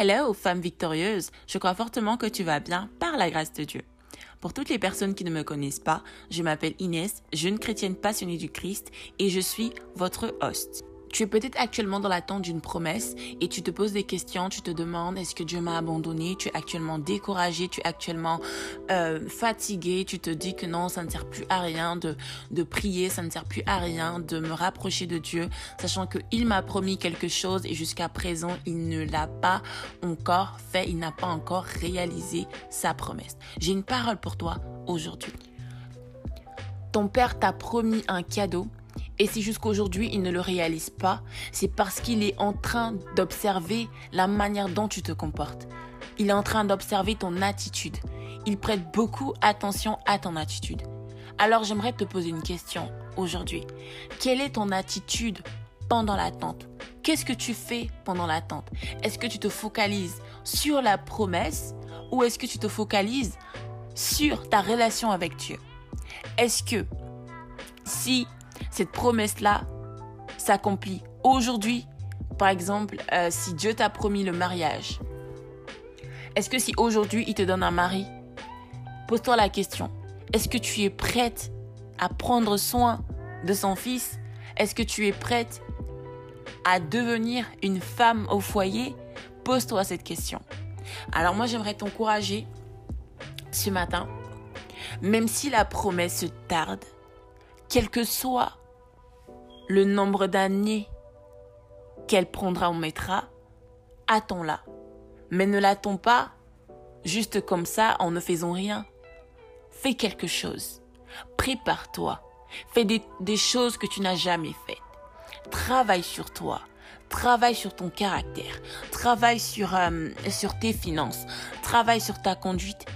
Hello, femme victorieuse. Je crois fortement que tu vas bien par la grâce de Dieu. Pour toutes les personnes qui ne me connaissent pas, je m'appelle Inès, jeune chrétienne passionnée du Christ et je suis votre host. Tu es peut-être actuellement dans l'attente d'une promesse et tu te poses des questions, tu te demandes est-ce que Dieu m'a abandonné, tu es actuellement découragé, tu es actuellement euh, fatigué, tu te dis que non, ça ne sert plus à rien de, de prier, ça ne sert plus à rien de me rapprocher de Dieu, sachant qu'il m'a promis quelque chose et jusqu'à présent, il ne l'a pas encore fait, il n'a pas encore réalisé sa promesse. J'ai une parole pour toi aujourd'hui. Ton Père t'a promis un cadeau et si jusqu'aujourd'hui il ne le réalise pas, c'est parce qu'il est en train d'observer la manière dont tu te comportes. Il est en train d'observer ton attitude. Il prête beaucoup attention à ton attitude. Alors j'aimerais te poser une question aujourd'hui. Quelle est ton attitude pendant l'attente Qu'est-ce que tu fais pendant l'attente Est-ce que tu te focalises sur la promesse ou est-ce que tu te focalises sur ta relation avec Dieu? Est-ce que si cette promesse-là s'accomplit aujourd'hui. Par exemple, euh, si Dieu t'a promis le mariage, est-ce que si aujourd'hui il te donne un mari, pose-toi la question, est-ce que tu es prête à prendre soin de son fils? Est-ce que tu es prête à devenir une femme au foyer? Pose-toi cette question. Alors moi j'aimerais t'encourager ce matin, même si la promesse tarde, quel que soit le nombre d'années qu'elle prendra ou mettra, attends-la. Mais ne l'attends pas juste comme ça en ne faisant rien. Fais quelque chose. Prépare-toi. Fais des, choses que tu n'as jamais faites. Travaille sur toi. Travaille sur ton caractère. Travaille sur, euh, sur tes finances. Travaille sur ta conduite.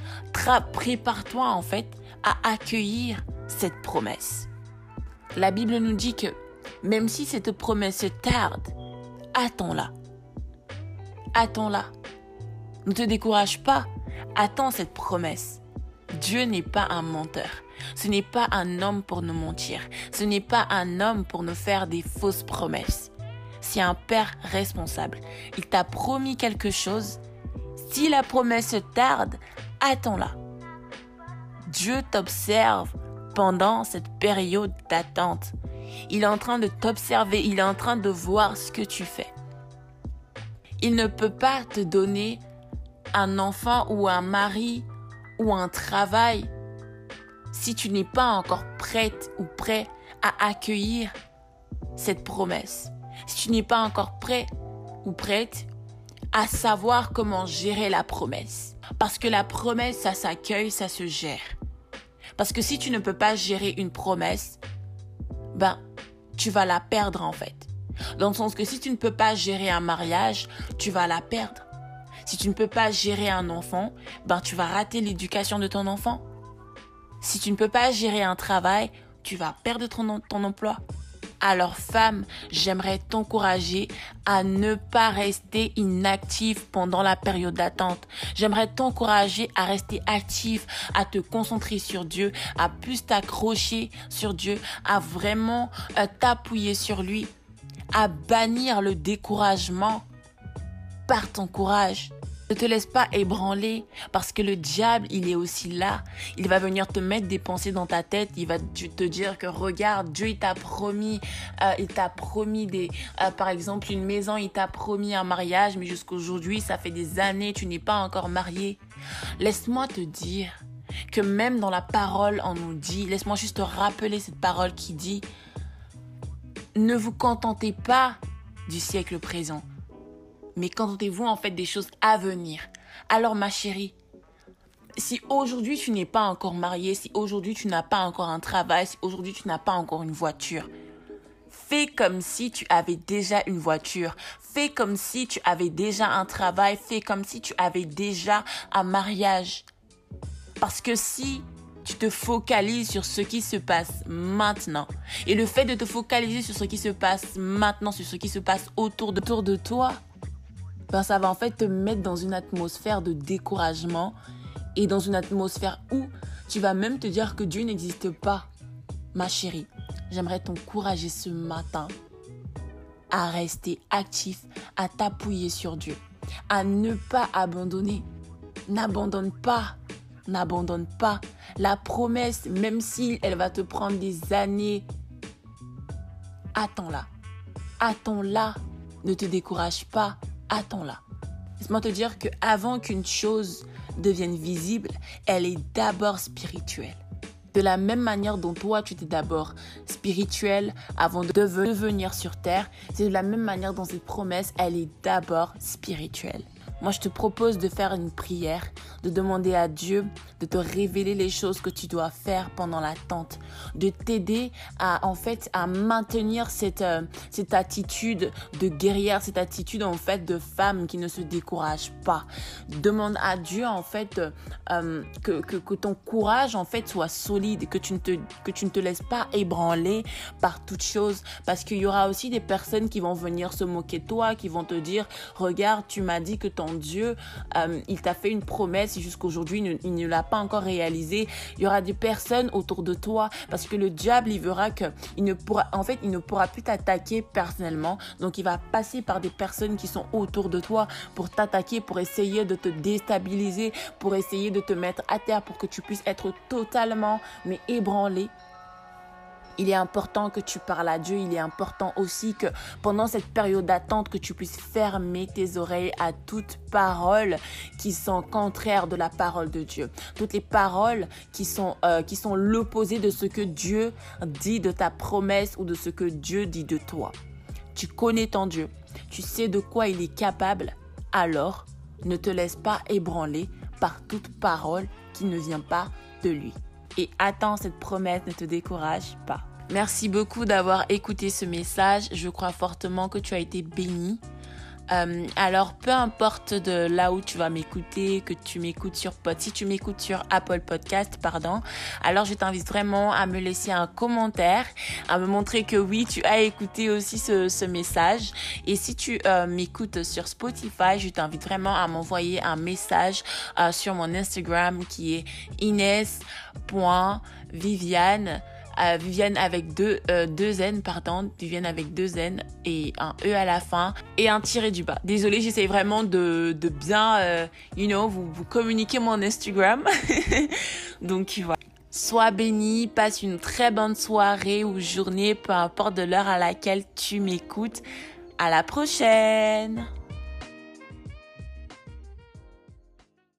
Prépare-toi en fait à accueillir cette promesse. La Bible nous dit que même si cette promesse tarde, attends-la. Attends-la. Ne te décourage pas. Attends cette promesse. Dieu n'est pas un menteur. Ce n'est pas un homme pour nous mentir. Ce n'est pas un homme pour nous faire des fausses promesses. C'est un père responsable. Il t'a promis quelque chose. Si la promesse tarde, attends-la. Dieu t'observe pendant cette période d'attente. Il est en train de t'observer, il est en train de voir ce que tu fais. Il ne peut pas te donner un enfant ou un mari ou un travail si tu n'es pas encore prête ou prêt à accueillir cette promesse. Si tu n'es pas encore prêt ou prête à savoir comment gérer la promesse. Parce que la promesse, ça s'accueille, ça se gère. Parce que si tu ne peux pas gérer une promesse, ben, tu vas la perdre en fait. Dans le sens que si tu ne peux pas gérer un mariage, tu vas la perdre. Si tu ne peux pas gérer un enfant, ben tu vas rater l'éducation de ton enfant. Si tu ne peux pas gérer un travail, tu vas perdre ton, ton emploi. Alors femme, j'aimerais t'encourager à ne pas rester inactive pendant la période d'attente. J'aimerais t'encourager à rester active, à te concentrer sur Dieu, à plus t'accrocher sur Dieu, à vraiment euh, t'appuyer sur lui, à bannir le découragement par ton courage. Ne te laisse pas ébranler parce que le diable, il est aussi là. Il va venir te mettre des pensées dans ta tête. Il va te dire que regarde, Dieu, il t'a promis, euh, il t'a promis des, euh, par exemple, une maison, il t'a promis un mariage, mais jusqu'aujourd'hui, ça fait des années, tu n'es pas encore marié. Laisse-moi te dire que même dans la parole, on nous dit, laisse-moi juste te rappeler cette parole qui dit, ne vous contentez pas du siècle présent mais contentez-vous en fait des choses à venir? Alors ma chérie, si aujourd'hui tu n'es pas encore mariée, si aujourd'hui tu n'as pas encore un travail, si aujourd'hui tu n'as pas encore une voiture, fais comme si tu avais déjà une voiture, fais comme si tu avais déjà un travail, fais comme si tu avais déjà un mariage. Parce que si tu te focalises sur ce qui se passe maintenant, et le fait de te focaliser sur ce qui se passe maintenant, sur ce qui se passe autour de, autour de toi, ben ça va en fait te mettre dans une atmosphère de découragement et dans une atmosphère où tu vas même te dire que Dieu n'existe pas. Ma chérie, j'aimerais t'encourager ce matin à rester actif, à t'appuyer sur Dieu. à ne pas abandonner. N'abandonne pas. N'abandonne pas. La promesse, même si elle va te prendre des années, attends-la. Attends-la. Ne te décourage pas. Attends-la. Laisse-moi te dire que avant qu'une chose devienne visible, elle est d'abord spirituelle. De la même manière dont toi, tu étais d'abord spirituel avant de devenir sur terre, c'est de la même manière dont cette promesse, elle est d'abord spirituelle. Moi, je te propose de faire une prière, de demander à Dieu de te révéler les choses que tu dois faire pendant l'attente, de t'aider à, en fait, à maintenir cette, euh, cette attitude de guerrière, cette attitude, en fait, de femme qui ne se décourage pas. Demande à Dieu, en fait, euh, que, que, ton courage, en fait, soit solide, que tu ne te, que tu ne te laisses pas ébranler par toute chose, parce qu'il y aura aussi des personnes qui vont venir se moquer de toi, qui vont te dire, regarde, tu m'as dit que ton Dieu, euh, il t'a fait une promesse jusqu'aujourd'hui, il ne, l'a pas encore réalisée. Il y aura des personnes autour de toi parce que le diable, il verra que il ne pourra, en fait, il ne pourra plus t'attaquer personnellement. Donc, il va passer par des personnes qui sont autour de toi pour t'attaquer, pour essayer de te déstabiliser, pour essayer de te mettre à terre pour que tu puisses être totalement, mais ébranlé il est important que tu parles à Dieu. Il est important aussi que pendant cette période d'attente, que tu puisses fermer tes oreilles à toutes paroles qui sont contraires de la parole de Dieu. Toutes les paroles qui sont, euh, qui sont l'opposé de ce que Dieu dit de ta promesse ou de ce que Dieu dit de toi. Tu connais ton Dieu. Tu sais de quoi il est capable. Alors, ne te laisse pas ébranler par toute parole qui ne vient pas de lui et attends cette promesse, ne te décourage pas. Merci beaucoup d'avoir écouté ce message. Je crois fortement que tu as été béni. Euh, alors, peu importe de là où tu vas m'écouter, que tu m'écoutes sur Pod, si tu m'écoutes sur Apple Podcast, pardon, alors je t'invite vraiment à me laisser un commentaire, à me montrer que oui, tu as écouté aussi ce, message. Et si tu euh, m'écoutes sur Spotify, je t'invite vraiment à m'envoyer un message euh, sur mon Instagram qui est ines.viviane euh, Viviane avec deux, euh, deux N, pardon, Viviane avec deux N et un E à la fin et un tiré du bas. Désolée, j'essaie vraiment de, de bien, euh, you know, vous, vous communiquer mon Instagram. Donc voilà. Sois béni, passe une très bonne soirée ou journée, peu importe de l'heure à laquelle tu m'écoutes. À la prochaine!